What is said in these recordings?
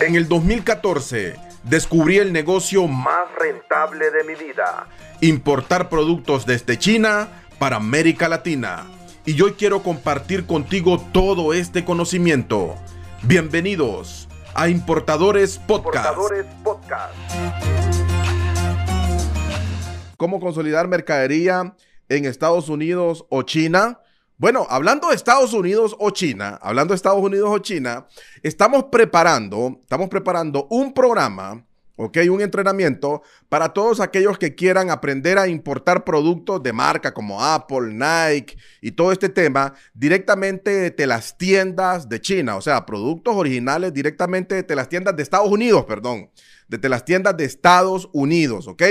En el 2014 descubrí el negocio más rentable de mi vida, importar productos desde China para América Latina. Y hoy quiero compartir contigo todo este conocimiento. Bienvenidos a Importadores Podcast. ¿Cómo consolidar mercadería en Estados Unidos o China? Bueno, hablando de Estados Unidos o China, hablando de Estados Unidos o China, estamos preparando, estamos preparando un programa, ¿ok? Un entrenamiento para todos aquellos que quieran aprender a importar productos de marca como Apple, Nike y todo este tema directamente de las tiendas de China, o sea, productos originales directamente de las tiendas de Estados Unidos, perdón desde las tiendas de Estados Unidos, ¿ok?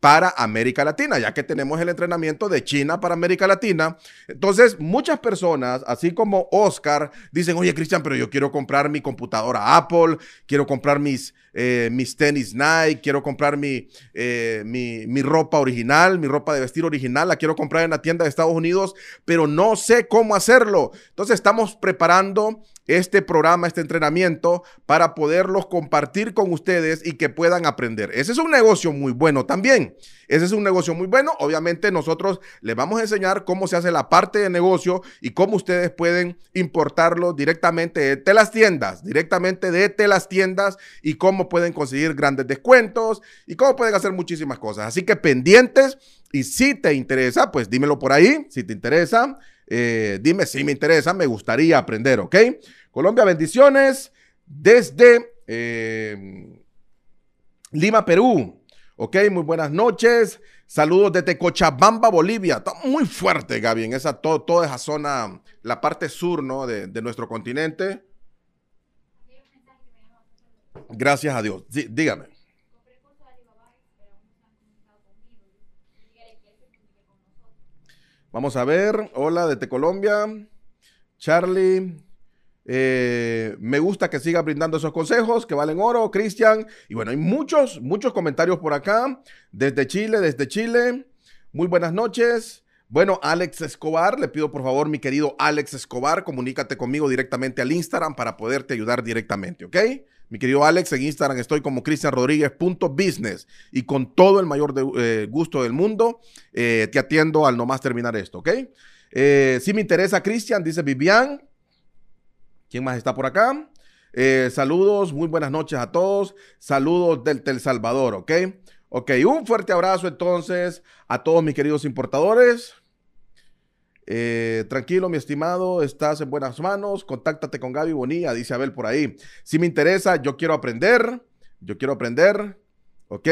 Para América Latina, ya que tenemos el entrenamiento de China para América Latina. Entonces, muchas personas, así como Oscar, dicen, oye, Cristian, pero yo quiero comprar mi computadora Apple, quiero comprar mis, eh, mis tenis Nike, quiero comprar mi, eh, mi, mi ropa original, mi ropa de vestir original, la quiero comprar en la tienda de Estados Unidos, pero no sé cómo hacerlo. Entonces, estamos preparando este programa, este entrenamiento, para poderlos compartir con ustedes y que puedan aprender. Ese es un negocio muy bueno también. Ese es un negocio muy bueno. Obviamente nosotros les vamos a enseñar cómo se hace la parte de negocio y cómo ustedes pueden importarlo directamente de las tiendas, directamente de las tiendas y cómo pueden conseguir grandes descuentos y cómo pueden hacer muchísimas cosas. Así que pendientes y si te interesa, pues dímelo por ahí, si te interesa. Eh, dime si me interesa, me gustaría aprender, ¿ok? Colombia, bendiciones desde eh, Lima, Perú. Ok, muy buenas noches. Saludos desde Cochabamba, Bolivia. Muy fuerte, Gaby, en esa, toda esa zona, la parte sur ¿no? de, nuestro continente. Gracias a Dios. dígame. Vamos a ver. Hola, desde Colombia. Charlie. Eh, me gusta que siga brindando esos consejos que valen oro, Cristian. Y bueno, hay muchos, muchos comentarios por acá. Desde Chile, desde Chile. Muy buenas noches. Bueno, Alex Escobar, le pido por favor, mi querido Alex Escobar, comunícate conmigo directamente al Instagram para poderte ayudar directamente, ¿ok? Mi querido Alex, en Instagram estoy como cristianrodríguez.business y con todo el mayor eh, gusto del mundo eh, te atiendo al nomás terminar esto, ¿ok? si me interesa, Cristian, dice Vivian, ¿Quién más está por acá? Eh, saludos, muy buenas noches a todos. Saludos del El Salvador, ¿ok? Ok, un fuerte abrazo entonces a todos mis queridos importadores. Eh, tranquilo, mi estimado, estás en buenas manos. Contáctate con Gaby Bonilla, dice Abel por ahí. Si me interesa, yo quiero aprender. Yo quiero aprender. ¿Ok?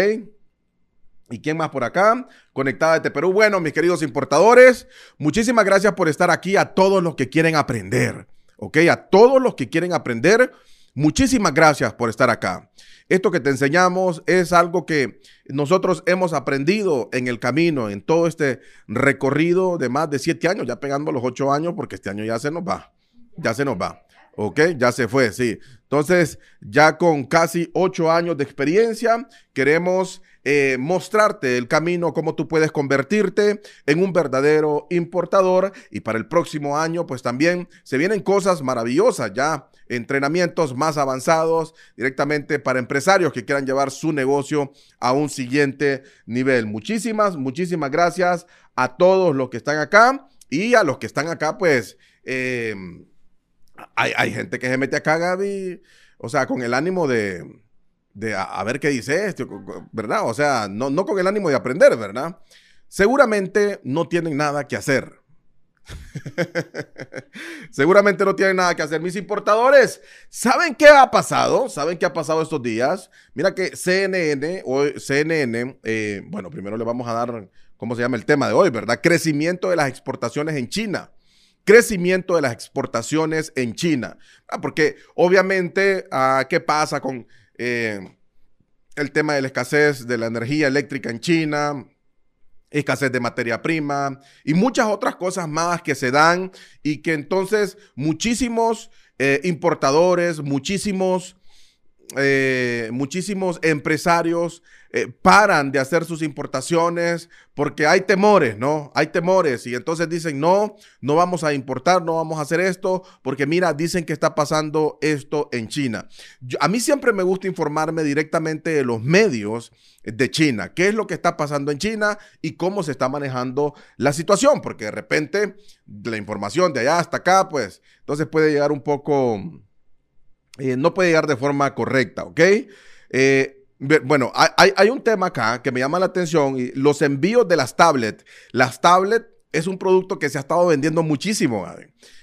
¿Y quién más por acá? Conectada desde Perú. Bueno, mis queridos importadores, muchísimas gracias por estar aquí a todos los que quieren aprender. ¿Ok? A todos los que quieren aprender, muchísimas gracias por estar acá. Esto que te enseñamos es algo que nosotros hemos aprendido en el camino, en todo este recorrido de más de siete años, ya pegando los ocho años, porque este año ya se nos va, ya se nos va. ¿Ok? Ya se fue, sí. Entonces, ya con casi ocho años de experiencia, queremos eh, mostrarte el camino, cómo tú puedes convertirte en un verdadero importador. Y para el próximo año, pues también se vienen cosas maravillosas ya, entrenamientos más avanzados directamente para empresarios que quieran llevar su negocio a un siguiente nivel. Muchísimas, muchísimas gracias a todos los que están acá y a los que están acá, pues... Em, hay, hay gente que se mete acá, Gaby, o sea, con el ánimo de, de a, ver qué dice esto, ¿verdad? O sea, no, no con el ánimo de aprender, ¿verdad? Seguramente no tienen nada que hacer. Seguramente no tienen nada que hacer. Mis importadores, ¿saben qué ha pasado? ¿Saben qué ha pasado estos días? Mira que CNN, hoy, CNN, eh, bueno, primero le vamos a dar, ¿cómo se llama el tema de hoy, verdad? Crecimiento de las exportaciones en China. Crecimiento de las exportaciones en China. Ah, porque obviamente, ah, ¿qué pasa con eh, el tema de la escasez de la energía eléctrica en China, escasez de materia prima y muchas otras cosas más que se dan y que entonces muchísimos eh, importadores, muchísimos eh, muchísimos empresarios eh, paran de hacer sus importaciones porque hay temores, ¿no? Hay temores y entonces dicen, no, no vamos a importar, no vamos a hacer esto, porque mira, dicen que está pasando esto en China. a mí siempre me gusta informarme directamente de los medios de China, qué es lo que está pasando en China y cómo se está manejando la situación, porque de repente la información de allá hasta acá, pues entonces puede llegar un poco, eh, no puede llegar de forma correcta, ¿ok? Eh, bueno, hay, un tema acá que me llama la atención y los envíos de las tablets. Las tablets es un producto que se ha estado vendiendo muchísimo.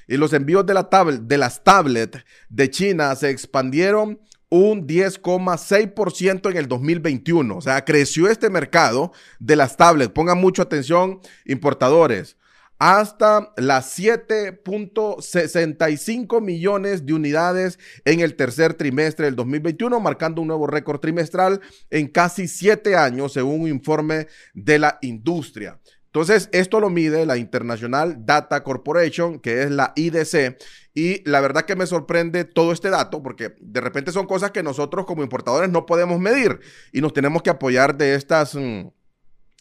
Y los envíos de, la de las tablets de China se expandieron un 10,6% en el 2021. O sea, creció este mercado de las tablets. Pongan mucha atención, importadores hasta las 7.65 millones de unidades en el tercer trimestre del 2021, marcando un nuevo récord trimestral en casi siete años, según un informe de la industria. Entonces, esto lo mide la International Data Corporation, que es la IDC, y la verdad que me sorprende todo este dato, porque de repente son cosas que nosotros como importadores no podemos medir y nos tenemos que apoyar de estas... Mm,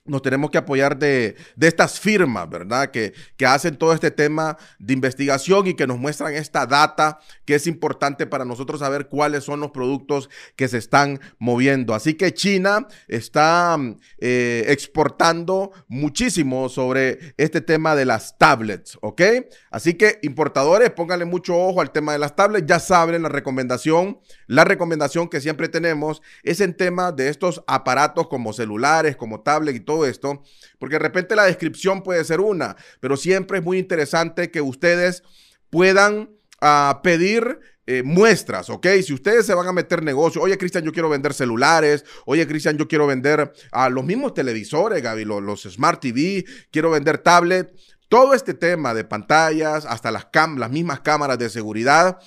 nos tenemos que apoyar de, estas firmas, ¿verdad? Que, que, hacen todo este tema de investigación y que nos muestran esta data que es importante para nosotros saber cuáles son los productos que se están moviendo. Así que China está eh, exportando muchísimo sobre este tema de las tablets, ¿ok? Así que importadores, pónganle mucho ojo al tema de las tablets. Ya saben la recomendación, la recomendación que siempre tenemos es en tema de estos aparatos como celulares, como tablets y todo esto, porque de repente la descripción puede ser una, pero siempre es muy interesante que ustedes puedan ah, pedir eh, muestras, ¿ok? Si ustedes se van a meter negocio, oye Cristian, yo quiero vender celulares, oye Cristian, yo quiero vender a los mismos televisores, Gaby, los, los, Smart TV, quiero vender tablet, todo este tema de pantallas, hasta las, cam las mismas cámaras de seguridad,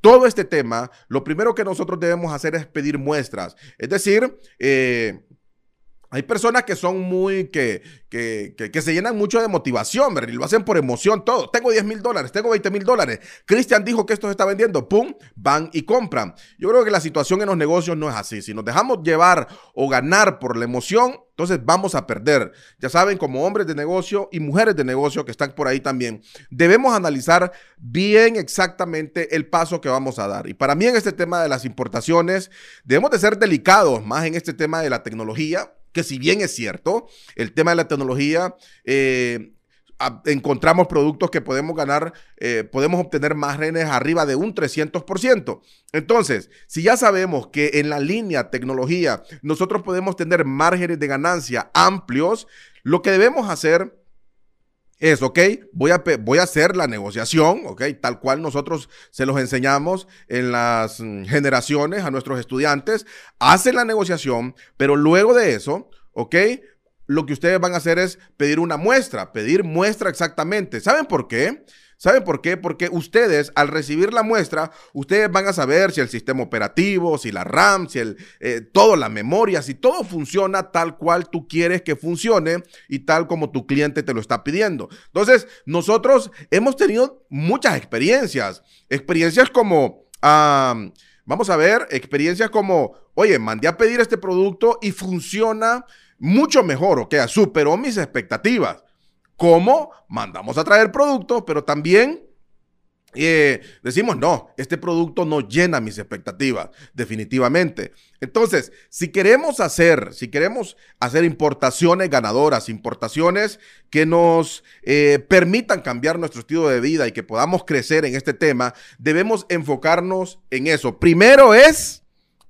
todo este tema, lo primero que nosotros debemos hacer es pedir muestras, es decir, eh, hay personas que son muy, que, que, que, se llenan mucho de motivación, ¿verdad? Lo hacen por emoción todo. Tengo 10 mil dólares, tengo 20 mil dólares. Cristian dijo que esto se está vendiendo. ¡Pum! Van y compran. Yo creo que la situación en los negocios no es así. Si nos dejamos llevar o ganar por la emoción, entonces vamos a perder. Ya saben, como hombres de negocio y mujeres de negocio que están por ahí también, debemos analizar bien exactamente el paso que vamos a dar. Y para mí en este tema de las importaciones, debemos de ser delicados más en este tema de la tecnología que si bien es cierto, el tema de la tecnología, eh, encontramos productos que podemos ganar, eh, podemos obtener márgenes arriba de un 300%. Entonces, si ya sabemos que en la línea tecnología nosotros podemos tener márgenes de ganancia amplios, lo que debemos hacer es, ok, voy a, voy a hacer la negociación, ok, tal cual nosotros se los enseñamos en las mm, generaciones a nuestros estudiantes, hacen la negociación, pero luego de eso, ok, lo que ustedes van a hacer es pedir una muestra, pedir muestra exactamente. ¿Saben por qué? ¿Saben por qué? Porque ustedes, al recibir la muestra, ustedes van a saber si el sistema operativo, si la RAM, si el, eh, todo, la memoria, si todo funciona tal cual tú quieres que funcione y tal como tu cliente te lo está pidiendo. Entonces, nosotros hemos tenido muchas experiencias. Experiencias como, vamos a ver, experiencias como, oye, mandé a pedir este producto y funciona mucho mejor, o sea, superó mis expectativas. ¿Cómo? Mandamos a traer productos, pero también eh, decimos, no, este producto no llena mis expectativas, definitivamente. Entonces, si queremos hacer, si queremos hacer importaciones ganadoras, importaciones que nos eh, permitan cambiar nuestro estilo de vida y que podamos crecer en este tema, debemos enfocarnos en eso. Primero es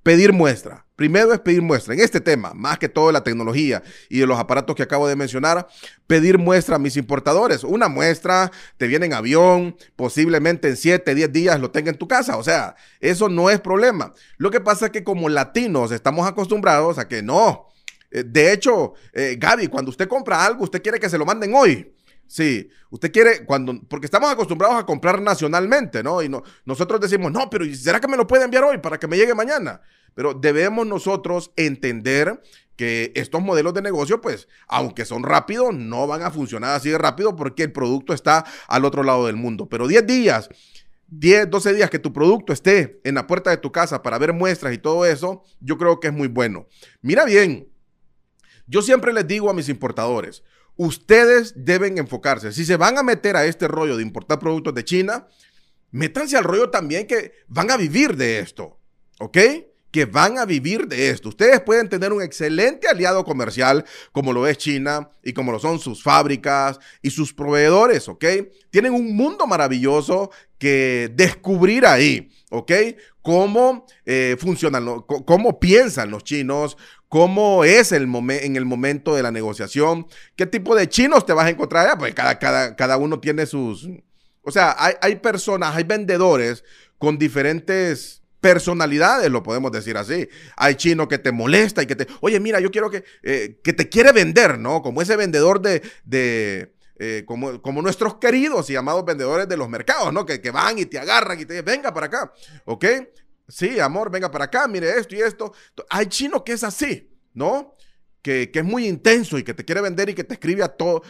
pedir muestra. Primero es pedir muestra. En este tema, más que todo de la tecnología y de los aparatos que acabo de mencionar, pedir muestra a mis importadores. Una muestra te viene en avión, posiblemente en 7, 10 días lo tenga en tu casa. O sea, eso no es problema. Lo que pasa es que como latinos estamos acostumbrados a que no. Eh, de hecho, eh, Gaby, cuando usted compra algo, usted quiere que se lo manden hoy. Sí, usted quiere, cuando, porque estamos acostumbrados a comprar nacionalmente, ¿no? Y no, nosotros decimos, no, pero ¿será que me lo puede enviar hoy para que me llegue mañana? Pero debemos nosotros entender que estos modelos de negocio, pues, aunque son rápidos, no van a funcionar así de rápido porque el producto está al otro lado del mundo. Pero 10 días, 10, 12 días que tu producto esté en la puerta de tu casa para ver muestras y todo eso, yo creo que es muy bueno. Mira bien, yo siempre les digo a mis importadores, ustedes deben enfocarse. Si se van a meter a este rollo de importar productos de China, métanse al rollo también que van a vivir de esto, ¿ok? Que van a vivir de esto. Ustedes pueden tener un excelente aliado comercial como lo es China y como lo son sus fábricas y sus proveedores, ¿ok? Tienen un mundo maravilloso que descubrir ahí, ¿ok? Cómo eh, funcionan, cómo piensan los chinos, cómo es el en el momento de la negociación, qué tipo de chinos te vas a encontrar allá, pues cada, cada, cada uno tiene sus... O sea, hay, hay personas, hay vendedores con diferentes personalidades, lo podemos decir así. Hay chino que te molesta y que te, oye, mira, yo quiero que, eh, que te quiere vender, ¿no? Como ese vendedor de, de eh, como, como, nuestros queridos y amados vendedores de los mercados, ¿no? Que, que van y te agarran y te dicen, venga para acá, ¿ok? Sí, amor, venga para acá, mire esto y esto. Hay chino que es así, ¿no? Que, que es muy intenso y que te quiere vender y que te escribe a todo,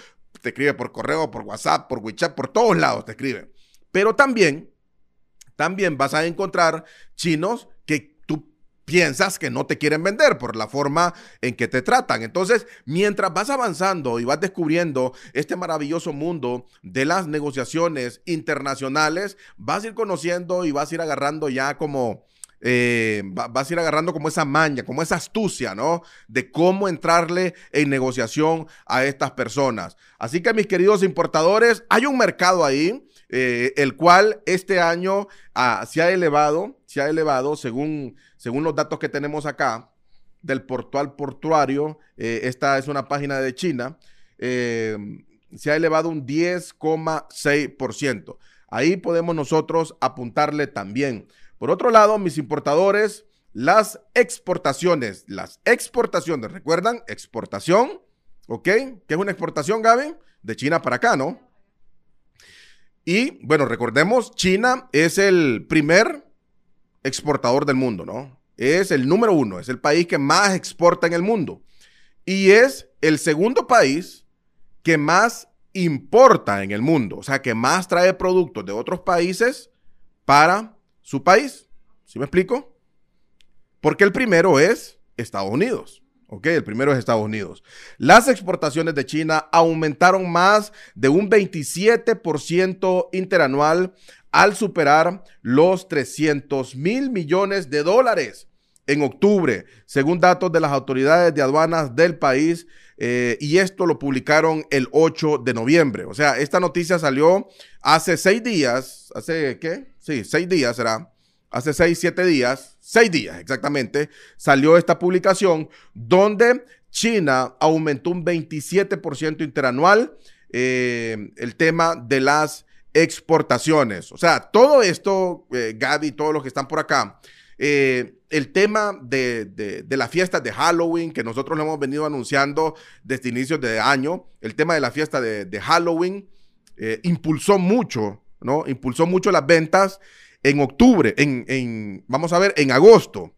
te escribe por correo, por WhatsApp, por WeChat, por todos lados te escribe. Pero también también vas a encontrar chinos que tú piensas que no te quieren vender por la forma en que te tratan. Entonces, mientras vas avanzando y vas descubriendo este maravilloso mundo de las negociaciones internacionales, vas a ir conociendo y vas a ir agarrando ya como... Eh, vas a ir agarrando como esa maña, como esa astucia, ¿no? De cómo entrarle en negociación a estas personas. Así que mis queridos importadores, hay un mercado ahí eh, el cual este año ah, se ha elevado, se ha elevado según, según los datos que tenemos acá del portal portuario, eh, esta es una página de China, eh, se ha elevado un 10,6%. Ahí podemos nosotros apuntarle también. Por otro lado, mis importadores, las exportaciones, las exportaciones, ¿recuerdan? Exportación, ¿ok? ¿Qué es una exportación, Gaby? De China para acá, ¿no? Y bueno, recordemos, China es el primer exportador del mundo, ¿no? Es el número uno, es el país que más exporta en el mundo. Y es el segundo país que más importa en el mundo, o sea, que más trae productos de otros países para su país. ¿Sí me explico? Porque el primero es Estados Unidos. Ok, el primero es Estados Unidos. Las exportaciones de China aumentaron más de un 27% interanual al superar los 300 mil millones de dólares en octubre, según datos de las autoridades de aduanas del país. Eh, y esto lo publicaron el 8 de noviembre. O sea, esta noticia salió hace seis días. ¿Hace qué? Sí, seis días será hace seis, siete días, seis días exactamente, salió esta publicación donde China aumentó un 27% interanual eh, el tema de las exportaciones. O sea, todo esto, eh, Gaby, todos los que están por acá, eh, el tema de, de, la fiesta de Halloween, que nosotros lo hemos venido anunciando desde inicios de año, el tema de la fiesta de, de Halloween impulsó mucho, ¿no? Impulsó mucho las ventas en octubre, en, vamos a ver, en agosto.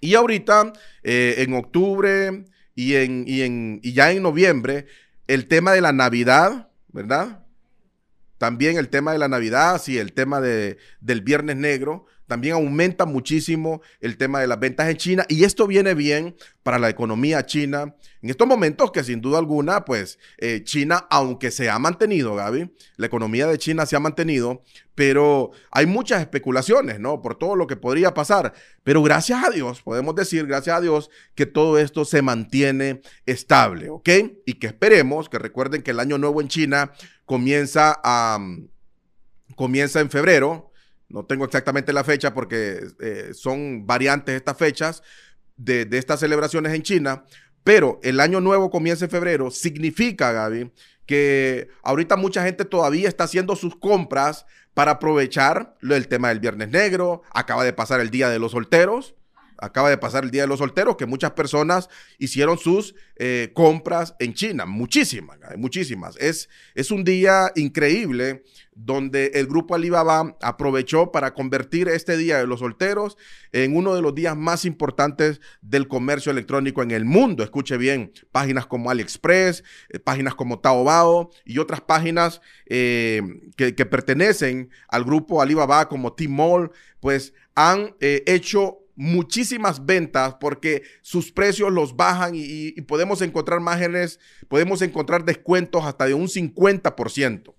Y ahorita, eh, en octubre y, en, y, en, y ya en noviembre, el tema de la Navidad, ¿verdad? También el tema de la Navidad, sí, el tema de, del Viernes Negro, también aumenta muchísimo el tema de las ventas en China y esto viene bien para la economía china. En estos momentos que sin duda alguna, pues eh, China, aunque se ha mantenido, Gaby, la economía de China se ha mantenido, pero hay muchas especulaciones, ¿no? Por todo lo que podría pasar. Pero gracias a Dios, podemos decir, gracias a Dios, que todo esto se mantiene estable, ¿ok? Y que esperemos, que recuerden que el año nuevo en China comienza a... comienza en febrero, no tengo exactamente la fecha porque eh, son variantes estas fechas de, estas celebraciones en China, pero el año nuevo comienza en febrero, significa, Gaby, que ahorita mucha gente todavía está haciendo sus compras para aprovechar el tema del Viernes Negro, acaba de pasar el Día de los Solteros, acaba de pasar el Día de los Solteros, que muchas personas hicieron sus eh, compras en China. Muchísimas, muchísimas. Es, es un día increíble donde el grupo Alibaba aprovechó para convertir este Día de los Solteros en uno de los días más importantes del comercio electrónico en el mundo. Escuche bien, páginas como AliExpress, eh, páginas como Taobao y otras páginas eh, que, que, pertenecen al grupo Alibaba como Tmall, pues han hecho muchísimas ventas porque sus precios los bajan y, podemos encontrar márgenes, podemos encontrar descuentos hasta de un 50%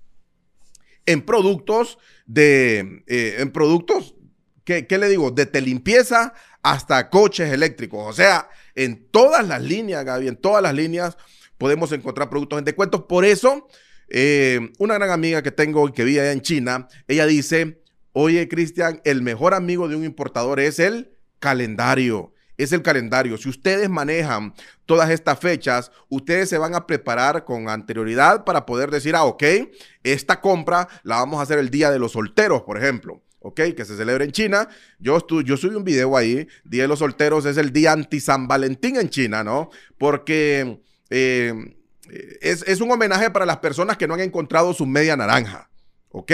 en productos de, eh, en productos, ¿qué, le digo? De limpieza hasta coches eléctricos. O sea, en todas las líneas, Gaby, en todas las líneas podemos encontrar productos en descuentos. Por eso, eh, una gran amiga que tengo y que vive allá en China, ella dice, oye, Cristian, el mejor amigo de un importador es el calendario. Es el calendario. Si ustedes manejan todas estas fechas, ustedes se van a preparar con anterioridad para poder decir, ah, ok, esta compra la vamos a hacer el día de los solteros, por ejemplo. ¿ok? Que se celebra en China. Yo, yo subí un video ahí, Día de los Solteros es el día anti-San Valentín en China, ¿no? Porque eh, es, es, un homenaje para las personas que no han encontrado su media naranja, ¿ok?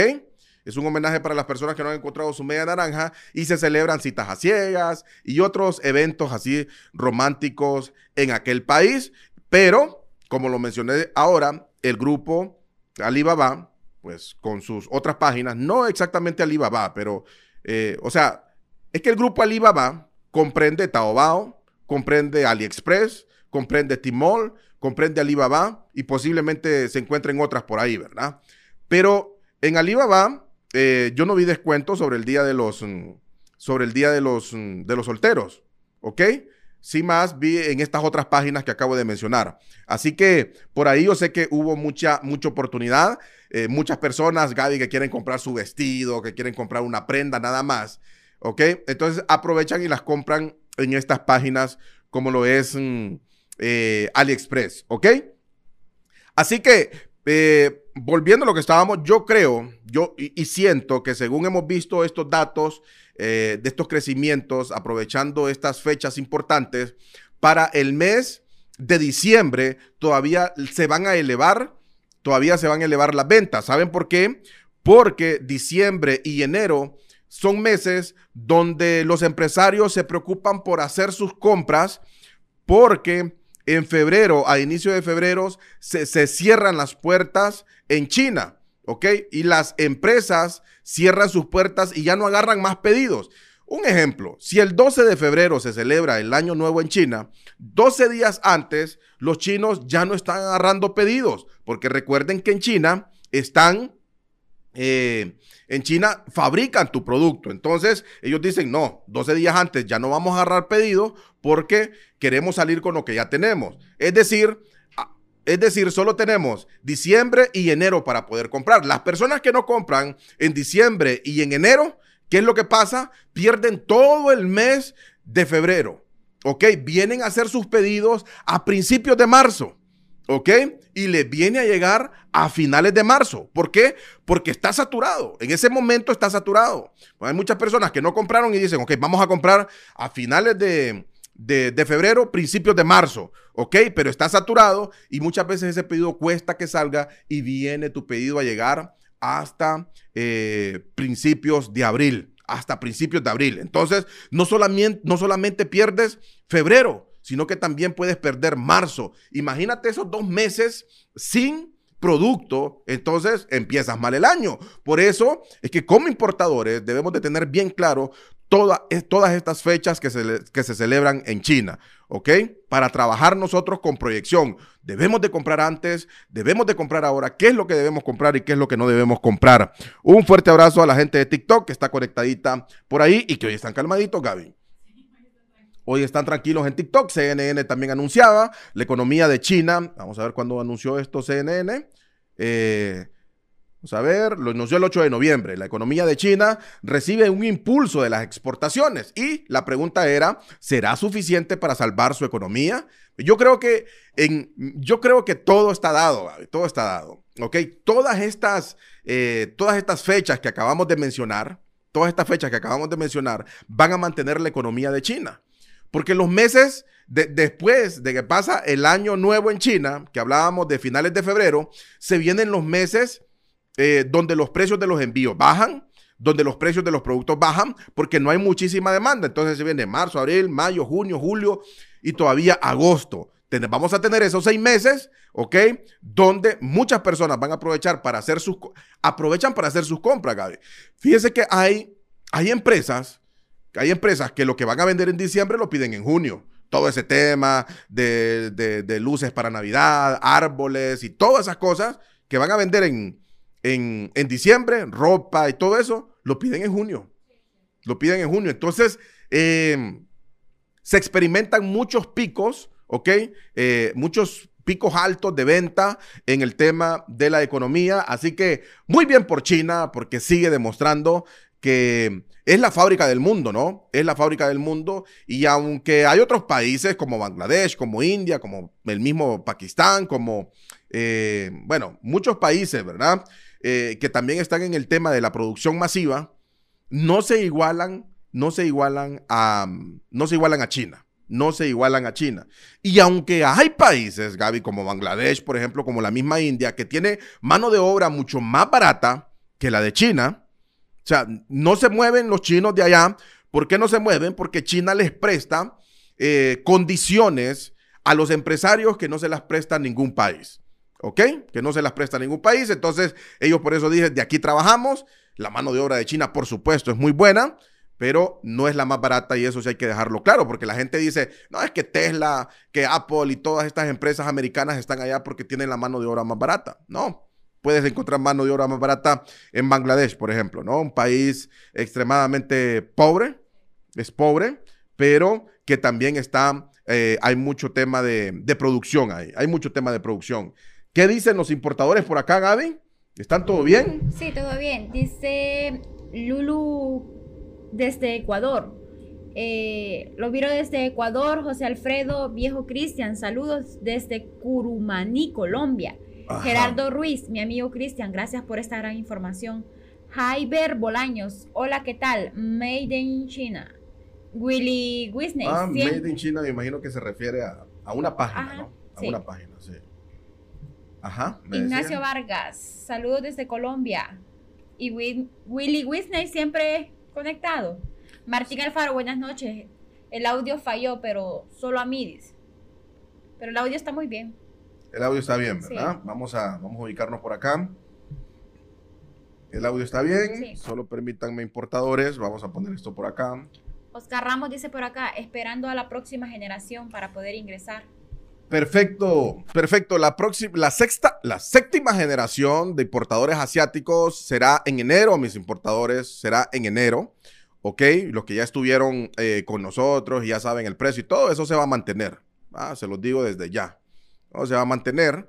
Es un homenaje para las personas que no han encontrado su media naranja y se celebran citas a ciegas y otros eventos así románticos en aquel país. Pero, como lo mencioné ahora, el grupo Alibaba, pues con sus otras páginas, no exactamente Alibaba, pero, eh, o sea, es que el grupo Alibaba comprende Taobao, comprende AliExpress, comprende Tmall, comprende Alibaba y posiblemente se encuentren otras por ahí, ¿verdad? Pero en Alibaba eh, yo no vi descuento sobre el día de los, mm, sobre el día de los, mm, de los solteros, ¿ok? Sí más vi en estas otras páginas que acabo de mencionar. Así que por ahí yo sé que hubo mucha, mucha oportunidad. Eh, muchas personas, Gaby, que quieren comprar su vestido, que quieren comprar una prenda, nada más. ¿Ok? Entonces aprovechan y las compran en estas páginas como lo es mm, eh, AliExpress. ¿Ok? Así que volviendo a lo que estábamos, yo creo, yo y, siento que según hemos visto estos datos eh, de estos crecimientos, aprovechando estas fechas importantes, para el mes de diciembre todavía se van a elevar, todavía se van a elevar las ventas. ¿Saben por qué? Porque diciembre y enero son meses donde los empresarios se preocupan por hacer sus compras porque en febrero, a inicio de febrero, se, cierran las puertas en China, ¿ok? Y las empresas cierran sus puertas y ya no agarran más pedidos. Un ejemplo, si el 12 de febrero se celebra el Año Nuevo en China, 12 días antes los chinos ya no están agarrando pedidos, porque recuerden que en China están eh, en China fabrican tu producto. Entonces, ellos dicen, no, 12 días antes ya no vamos a agarrar pedido porque queremos salir con lo que ya tenemos. Es decir, es decir, solo tenemos diciembre y enero para poder comprar. Las personas que no compran en diciembre y en enero, ¿qué es lo que pasa? Pierden todo el mes de febrero. ¿Ok? Vienen a hacer sus pedidos a principios de marzo. ¿Ok? Y le viene a llegar a finales de marzo. ¿Por qué? Porque está saturado. En ese momento está saturado. hay muchas personas que no compraron y dicen, ok, vamos a comprar a finales de, febrero, principios de marzo. Ok, pero está saturado y muchas veces ese pedido cuesta que salga y viene tu pedido a llegar hasta eh, principios de abril. Hasta principios de abril. Entonces, no solamente, no solamente pierdes febrero, sino que también puedes perder marzo. Imagínate esos dos meses sin producto, entonces empiezas mal el año. Por eso es que como importadores debemos de tener bien claro todas estas fechas que se, que se celebran en China, ¿ok? Para trabajar nosotros con proyección. Debemos de comprar antes, debemos de comprar ahora, qué es lo que debemos comprar y qué es lo que no debemos comprar. Un fuerte abrazo a la gente de TikTok que está conectadita por ahí y que hoy están calmaditos, Gaby. Hoy están tranquilos en TikTok. CNN también anunciaba la economía de China. Vamos a ver cuándo anunció esto CNN. Eh, vamos a ver, lo anunció el 8 de noviembre. La economía de China recibe un impulso de las exportaciones. Y la pregunta era, ¿será suficiente para salvar su economía? Yo creo que, en, yo creo que todo está dado, todo está dado. ¿Ok? Todas estas, eh, todas estas fechas que acabamos de mencionar, todas estas fechas que acabamos de mencionar, van a mantener la economía de China. Porque los meses después de que pasa el año nuevo en China, que hablábamos de finales de febrero, se vienen los meses eh, donde los precios de los envíos bajan, donde los precios de los productos bajan, porque no hay muchísima demanda. Entonces se viene marzo, abril, mayo, junio, julio y todavía agosto. Vamos a tener esos seis meses, ¿ok? Donde muchas personas van a aprovechar para hacer sus, aprovechan para hacer sus compras, Gaby. Fíjese que hay, hay empresas, hay empresas que lo que van a vender en diciembre lo piden en junio todo ese tema de, luces para Navidad, árboles y todas esas cosas que van a vender en, en, diciembre, ropa y todo eso, lo piden en junio. Lo piden en junio. Entonces, eh, se experimentan muchos picos, ¿ok? Eh, muchos picos altos de venta en el tema de la economía. Así que muy bien por China, porque sigue demostrando que es la fábrica del mundo, ¿no? Es la fábrica del mundo y aunque hay otros países como Bangladesh, como India, como el mismo Pakistán, como, eh, bueno, muchos países, ¿verdad? Eh, que también están en el tema de la producción masiva, no se igualan, no se igualan a, no se igualan a China no se igualan a China. Y aunque hay países, Gaby, como Bangladesh, por ejemplo, como la misma India, que tiene mano de obra mucho más barata que la de China, o sea, no se mueven los chinos de allá. ¿Por qué no se mueven? Porque China les presta eh, condiciones a los empresarios que no se las presta ningún país. ¿Ok? Que no se las presta ningún país. Entonces, ellos por eso dicen, de aquí trabajamos. La mano de obra de China, por supuesto, es muy buena, pero no es la más barata y eso sí hay que dejarlo claro, porque la gente dice, no, es que Tesla, que Apple y todas estas empresas americanas están allá porque tienen la mano de obra más barata. No, puedes encontrar mano de obra más barata en Bangladesh, por ejemplo, ¿no? Un país extremadamente pobre, es pobre, pero que también está, eh, hay mucho tema de, producción ahí, hay mucho tema de producción. ¿Qué dicen los importadores por acá, Gaby? ¿Están todo bien? Sí, todo bien. Dice Lulu desde Ecuador. Eh, lo vieron desde Ecuador, José Alfredo Viejo Cristian. Saludos desde Curumaní, Colombia. Gerardo Ruiz, mi amigo Cristian, gracias por esta gran información. Jaiber Bolaños, hola, ¿qué tal? Made in China. Willy Wisney. Ah, Made in China, me imagino que se refiere a, una página, ¿no? A una página, sí. Ajá. Ignacio Vargas, saludos desde Colombia. Y Willy Wisney siempre conectado. Martín Alfaro, buenas noches. El audio falló, pero solo a mí Pero el audio está muy bien. El audio está bien, ¿verdad? Vamos, a, vamos a ubicarnos por acá. El audio está bien. Solo permítanme importadores. Vamos a poner esto por acá. Oscar Ramos dice por acá, esperando a la próxima generación para poder ingresar. Perfecto, perfecto. La próxima, la sexta, la séptima generación de importadores asiáticos será en enero, mis importadores, será en enero. ¿Ok? Los que ya estuvieron eh, con nosotros y ya saben el precio y todo eso se va a mantener. Se los digo desde ya se va a mantener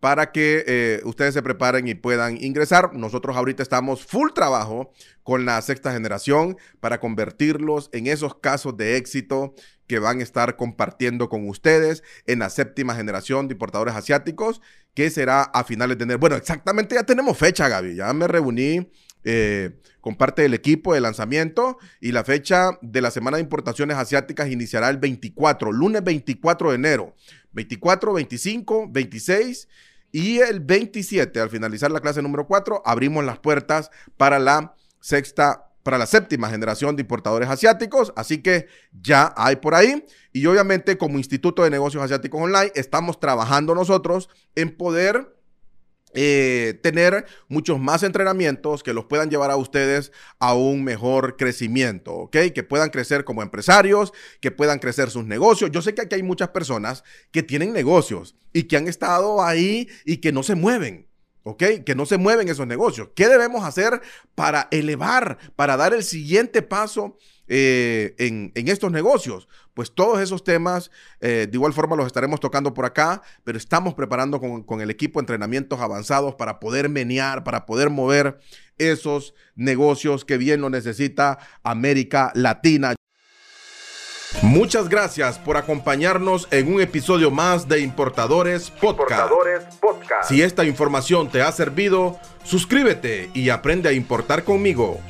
para que eh, ustedes se preparen y puedan ingresar. Nosotros ahorita estamos full trabajo con la sexta generación para convertirlos en esos casos de éxito que van a estar compartiendo con ustedes en la séptima generación de importadores asiáticos, que será a finales de enero. Bueno, exactamente ya tenemos fecha, Gaby. Ya me reuní eh, con parte del equipo de lanzamiento y la fecha de la semana de importaciones asiáticas iniciará el 24, lunes 24 de enero. 24, 25, 26 y el 27, al finalizar la clase número 4, abrimos las puertas para la sexta para la séptima generación de importadores asiáticos, así que ya hay por ahí. Y obviamente como Instituto de Negocios Asiáticos Online estamos trabajando nosotros en poder eh, tener muchos más entrenamientos que los puedan llevar a ustedes a un mejor crecimiento, ¿ok? Que puedan crecer como empresarios, que puedan crecer sus negocios. Yo sé que aquí hay muchas personas que tienen negocios y que han estado ahí y que no se mueven. ¿Ok? Que no se mueven esos negocios. ¿Qué debemos hacer para elevar, para dar el siguiente paso eh, en, estos negocios? Pues todos esos temas, eh, de igual forma los estaremos tocando por acá, pero estamos preparando con, con el equipo entrenamientos avanzados para poder menear, para poder mover esos negocios que bien lo necesita América Latina. Muchas gracias por acompañarnos en un episodio más de Importadores Podcast. Si esta información te ha servido, suscríbete y aprende a importar conmigo.